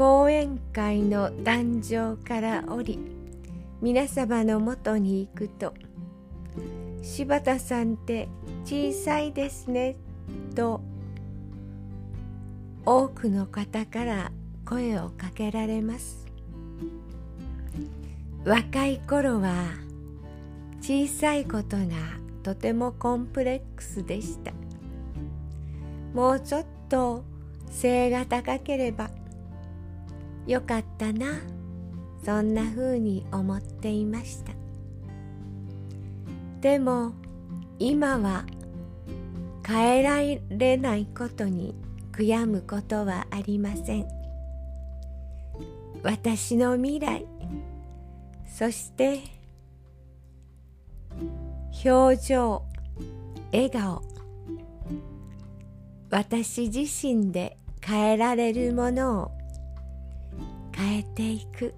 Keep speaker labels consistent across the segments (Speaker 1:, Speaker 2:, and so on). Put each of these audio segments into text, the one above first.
Speaker 1: 講演会の壇上から降り皆様のもとに行くと「柴田さんって小さいですね」と多くの方から声をかけられます。若い頃は小さいことがとてもコンプレックスでした。もうちょっと背が高ければよかったな。そんな風に思っていました。でも今は変えられないことに悔やむことはありません。私の未来そして表情笑顔私自身で変えられるものを変えていく。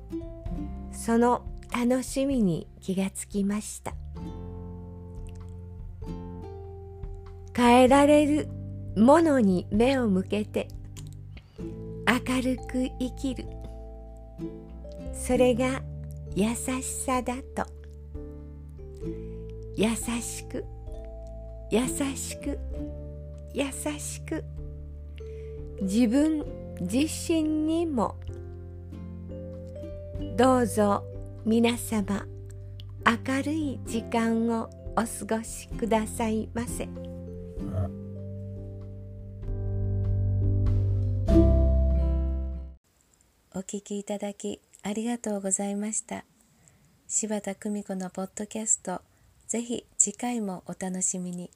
Speaker 1: その楽しみに気がつきました。変えられるものに目を向けて明るく生きる。それが優しさだと。優しく優しく優しく。自分自身にもどうぞ皆様明るい時間をお過ごしくださいませ。
Speaker 2: お聞きいただきありがとうございました柴田久美子のポッドキャストぜひ次回もお楽しみに。